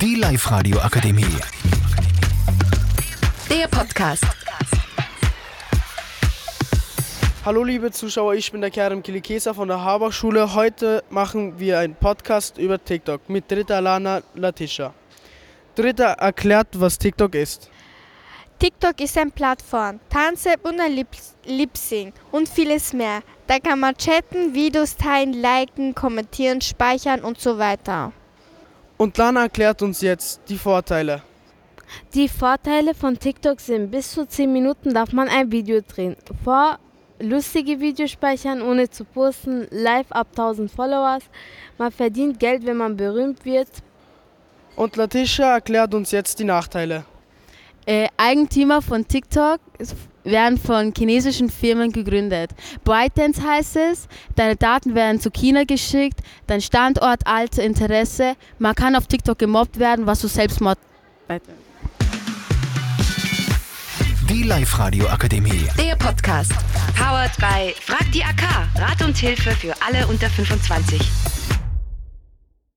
Die Live-Radio Akademie. Der Podcast. Hallo liebe Zuschauer, ich bin der Kerem Kilikesa von der Haberschule. Heute machen wir einen Podcast über TikTok mit Dritta Lana Latisha. Dritta erklärt, was TikTok ist. TikTok ist eine Plattform, Tanze und ein Lip- Lip-Sync und vieles mehr. Da kann man chatten, Videos teilen, liken, kommentieren, speichern und so weiter. Und Lana erklärt uns jetzt die Vorteile. Die Vorteile von TikTok sind, bis zu 10 Minuten darf man ein Video drehen. Vor lustige Videos speichern, ohne zu posten, live ab 1000 Followers. Man verdient Geld, wenn man berühmt wird. Und Latisha erklärt uns jetzt die Nachteile. Äh, Eigentümer von TikTok werden von chinesischen Firmen gegründet. ByteDance heißt es, deine Daten werden zu China geschickt, dein Standort, Alter, Interesse. Man kann auf TikTok gemobbt werden, was zu Selbstmord. Die Live-Radio Akademie. Der Podcast. Powered by Frag die AK. Rat und Hilfe für alle unter 25.